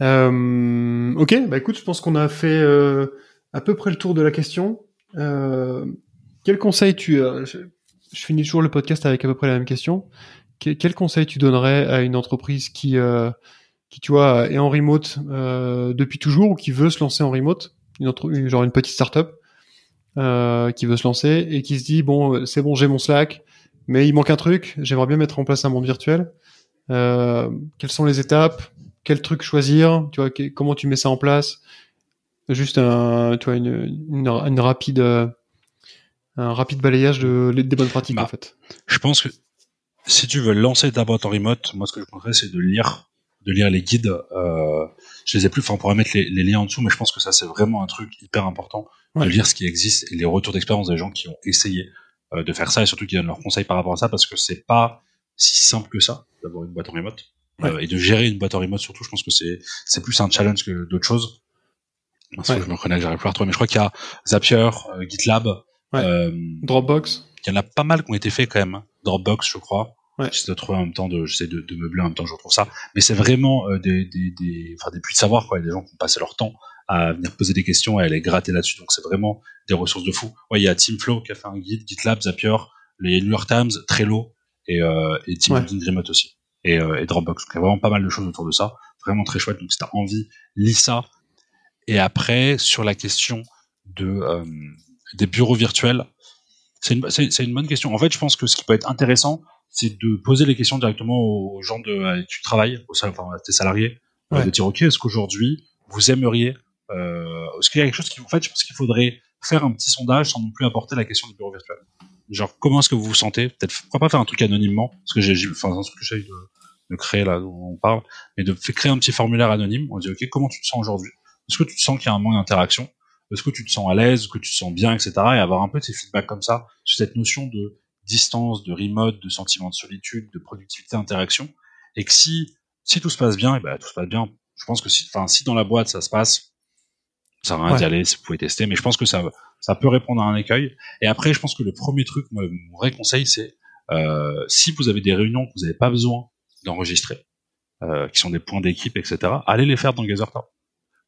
Euh, ok, bah écoute, je pense qu'on a fait euh, à peu près le tour de la question. Euh, quel conseil tu... Euh, je, finis toujours le podcast avec à peu près la même question. quel conseil tu donnerais à une entreprise qui, euh, qui tu vois, est en remote depuis toujours ou qui veut se lancer en remote? Une genre une petite startup euh, qui veut se lancer et qui se dit bon, c'est bon, j'ai mon Slack, mais il manque un truc. J'aimerais bien mettre en place un monde virtuel. Euh, quelles sont les étapes? Quel truc choisir? Tu vois, comment tu mets ça en place? Juste un, tu vois, une, une, rapide, euh, un rapide balayage de, des bonnes pratiques bah, en fait. Je pense que si tu veux lancer ta boîte en remote, moi ce que je conseillerais c'est de lire, de lire les guides. Euh, je les ai plus, enfin on pourrait mettre les, les, liens en dessous, mais je pense que ça c'est vraiment un truc hyper important de lire ce qui existe et les retours d'expérience des gens qui ont essayé euh, de faire ça et surtout qui donnent leurs conseils par rapport à ça parce que c'est pas si simple que ça d'avoir une boîte en remote euh, et de gérer une boîte en remote surtout. Je pense que c'est c'est plus un challenge que d'autres choses. Parce que je me reconnais j'arrive plus à retrouver, mais je crois qu'il y a Zapier, euh, GitLab, Dropbox. Il y en a pas mal qui ont été faits quand même. Hein. Dropbox, je crois. Ouais. J'essaie de trouver en même temps, de, j'essaie de, de meubler en même temps que je retrouve ça. Mais c'est vraiment des, des, des, enfin, des puits de savoir, quoi. Il y a des gens qui ont passé leur temps à venir poser des questions et à les gratter là-dessus. Donc c'est vraiment des ressources de fou. Ouais, il y a Teamflow qui a fait un guide, GitLab, Zapier, les New York Times, Trello et, euh, et Team ouais. Remote aussi. Et, euh, et Dropbox. Donc il y a vraiment pas mal de choses autour de ça. Vraiment très chouette. Donc si t'as envie, lis ça. Et après, sur la question de euh, des bureaux virtuels, c'est une, c'est, une bonne question. En fait, je pense que ce qui peut être intéressant, c'est de poser les questions directement aux gens de avec qui tu travailles, aux, enfin, à tes salariés, euh, ouais. de dire ok, est-ce qu'aujourd'hui vous aimeriez euh, Est-ce qu'il y a quelque chose qui, en fait, je pense qu'il faudrait faire un petit sondage sans non plus apporter la question du bureau virtuel. Genre, comment est-ce que vous vous sentez? Peut-être, pourquoi pas faire un truc anonymement? Parce que j'ai, enfin, un truc que j'essaie de, de créer là, dont on parle, mais de créer un petit formulaire anonyme. On dit, ok, comment tu te sens aujourd'hui? Est-ce que tu te sens qu'il y a un manque d'interaction? Est-ce que tu te sens à l'aise? Est-ce que tu te sens bien, etc. Et avoir un peu ces feedbacks comme ça sur cette notion de distance, de remote, de sentiment de solitude, de productivité, d'interaction. Et que si, si tout se passe bien, et ben, tout se passe bien. Je pense que si, si dans la boîte ça se passe, ça sert à rien ouais. d'y aller, vous pouvez tester, mais je pense que ça, ça peut répondre à un écueil. Et après, je pense que le premier truc, moi, mon vrai conseil, c'est euh, si vous avez des réunions que vous n'avez pas besoin d'enregistrer, euh, qui sont des points d'équipe, etc., allez les faire dans GazerTown.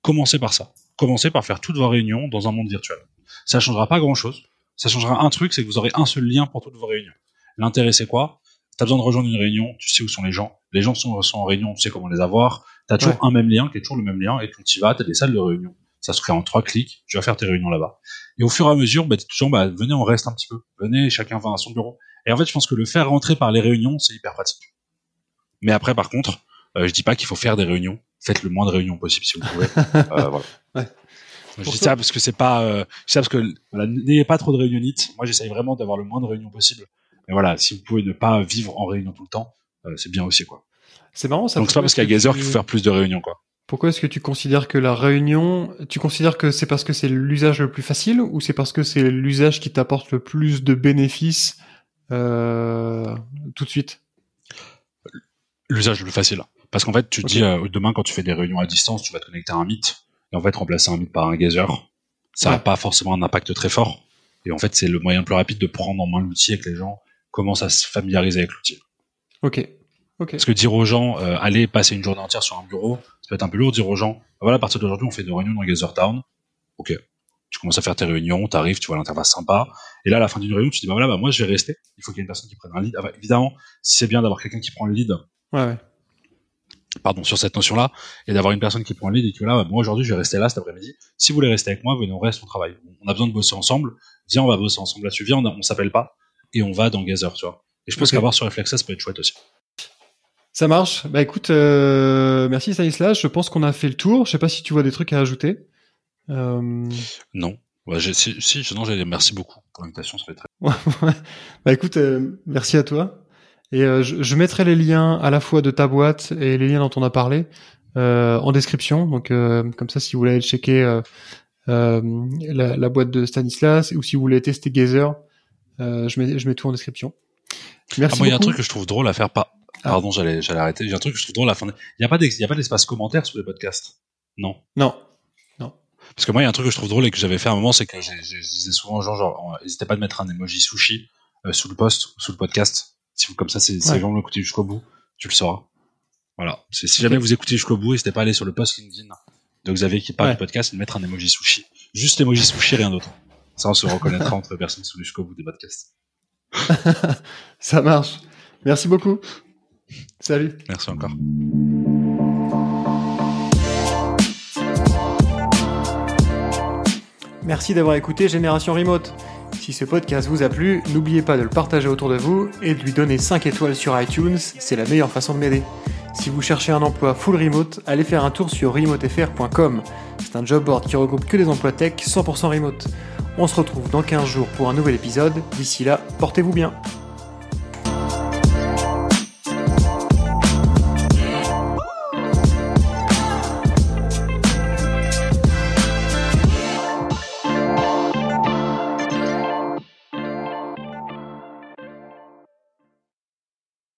Commencez par ça. Commencez par faire toutes vos réunions dans un monde virtuel. Ça changera pas grand-chose. Ça changera un truc, c'est que vous aurez un seul lien pour toutes vos réunions. L'intérêt, c'est quoi? T'as besoin de rejoindre une réunion, tu sais où sont les gens. Les gens sont, sont en réunion, tu sais comment les avoir. T'as toujours ouais. un même lien, qui est toujours le même lien, et tu y vas, t'as des salles de réunion ça se crée en trois clics, tu vas faire tes réunions là-bas. Et au fur et à mesure, bah, toujours, bah, venez, on reste un petit peu. Venez, chacun va à son bureau. Et en fait, je pense que le faire rentrer par les réunions, c'est hyper pratique. Mais après, par contre, euh, je dis pas qu'il faut faire des réunions. Faites le moins de réunions possible si vous pouvez. euh, voilà. ouais. Je dis ça parce que c'est pas, euh, je dis ça parce que voilà, n'ayez pas trop de réunionites. Moi, j'essaye vraiment d'avoir le moins de réunions possible. Mais voilà, si vous pouvez ne pas vivre en réunion tout le temps, euh, c'est bien aussi, quoi. C'est marrant, ça. Donc c'est pas parce qu'il y a Gazer qu'il faut faire plus de réunions, quoi. Pourquoi est-ce que tu considères que la réunion, tu considères que c'est parce que c'est l'usage le plus facile ou c'est parce que c'est l'usage qui t'apporte le plus de bénéfices euh, tout de suite? L'usage le plus facile. Parce qu'en fait, tu okay. dis euh, demain quand tu fais des réunions à distance, tu vas te connecter à un Meet et en fait remplacer un Meet par un Gazer, ça n'a ouais. pas forcément un impact très fort. Et en fait, c'est le moyen le plus rapide de prendre en main l'outil et que les gens commencent à se familiariser avec l'outil. Ok. Okay. Parce que dire aux gens, euh, allez passer une journée entière sur un bureau, ça peut être un peu lourd. Dire aux gens, bah voilà, à partir d'aujourd'hui, on fait des réunions dans Gather Town. Ok. Tu commences à faire tes réunions, t'arrives, tu vois l'interface sympa. Et là, à la fin d'une réunion, tu dis, bah voilà, bah moi, je vais rester. Il faut qu'il y ait une personne qui prenne un lead. Enfin, évidemment, si c'est bien d'avoir quelqu'un qui prend le lead. Ouais, ouais. Pardon, sur cette notion-là, et d'avoir une personne qui prend le lead et qui, là, bah, moi, aujourd'hui, je vais rester là cet après-midi. Si vous voulez rester avec moi, venez, on reste, on travaille. On a besoin de bosser ensemble. Viens, on va bosser ensemble là-dessus. Viens, on, on s'appelle pas. Et on va dans Gather, tu vois. Et je pense okay. qu'avoir sur Reflexa, ça peut être chouette aussi. Ça marche. Bah écoute, euh, merci Stanislas. Je pense qu'on a fait le tour. Je sais pas si tu vois des trucs à ajouter. Euh... Non. Ouais, si, si, non, merci beaucoup pour l'invitation. Ça fait très. bah écoute, euh, merci à toi. Et euh, je, je, mettrai les liens à la fois de ta boîte et les liens dont on a parlé euh, en description. Donc comme ça, si vous voulez aller checker la, la, boîte de Stanislas ou si vous voulez tester Gazer, je mets je mets tout en description. Merci. Ah, moi, il y a un truc que je trouve drôle à faire pas ah. Pardon, j'allais, j'allais arrêter. J'ai un truc que je trouve drôle à fin. Il n'y a pas il d'espace commentaire sur les podcasts? Non. Non. Parce que moi, il y a un truc que je trouve drôle et que j'avais fait à un moment, c'est que je disais souvent aux gens, genre, n'hésitez pas de mettre un emoji sushi euh, sous le post ou sous le podcast. Si vous, comme ça, c'est, si ouais. les gens l'écoutent jusqu'au bout, tu le sauras. Voilà. C'est, si jamais vous écoutez jusqu'au bout, n'hésitez pas à aller sur le post LinkedIn de Xavier qui parle ouais. du podcast et de mettre un emoji sushi. Juste l'emoji sushi, rien d'autre. Ça, on se reconnaîtra entre personnes qui sont jusqu'au bout des podcasts. ça marche. Merci beaucoup. Salut. Merci encore. Merci d'avoir écouté Génération Remote. Si ce podcast vous a plu, n'oubliez pas de le partager autour de vous et de lui donner 5 étoiles sur iTunes, c'est la meilleure façon de m'aider. Si vous cherchez un emploi full remote, allez faire un tour sur remotefr.com. C'est un job board qui regroupe que des emplois tech 100% remote. On se retrouve dans 15 jours pour un nouvel épisode. D'ici là, portez-vous bien.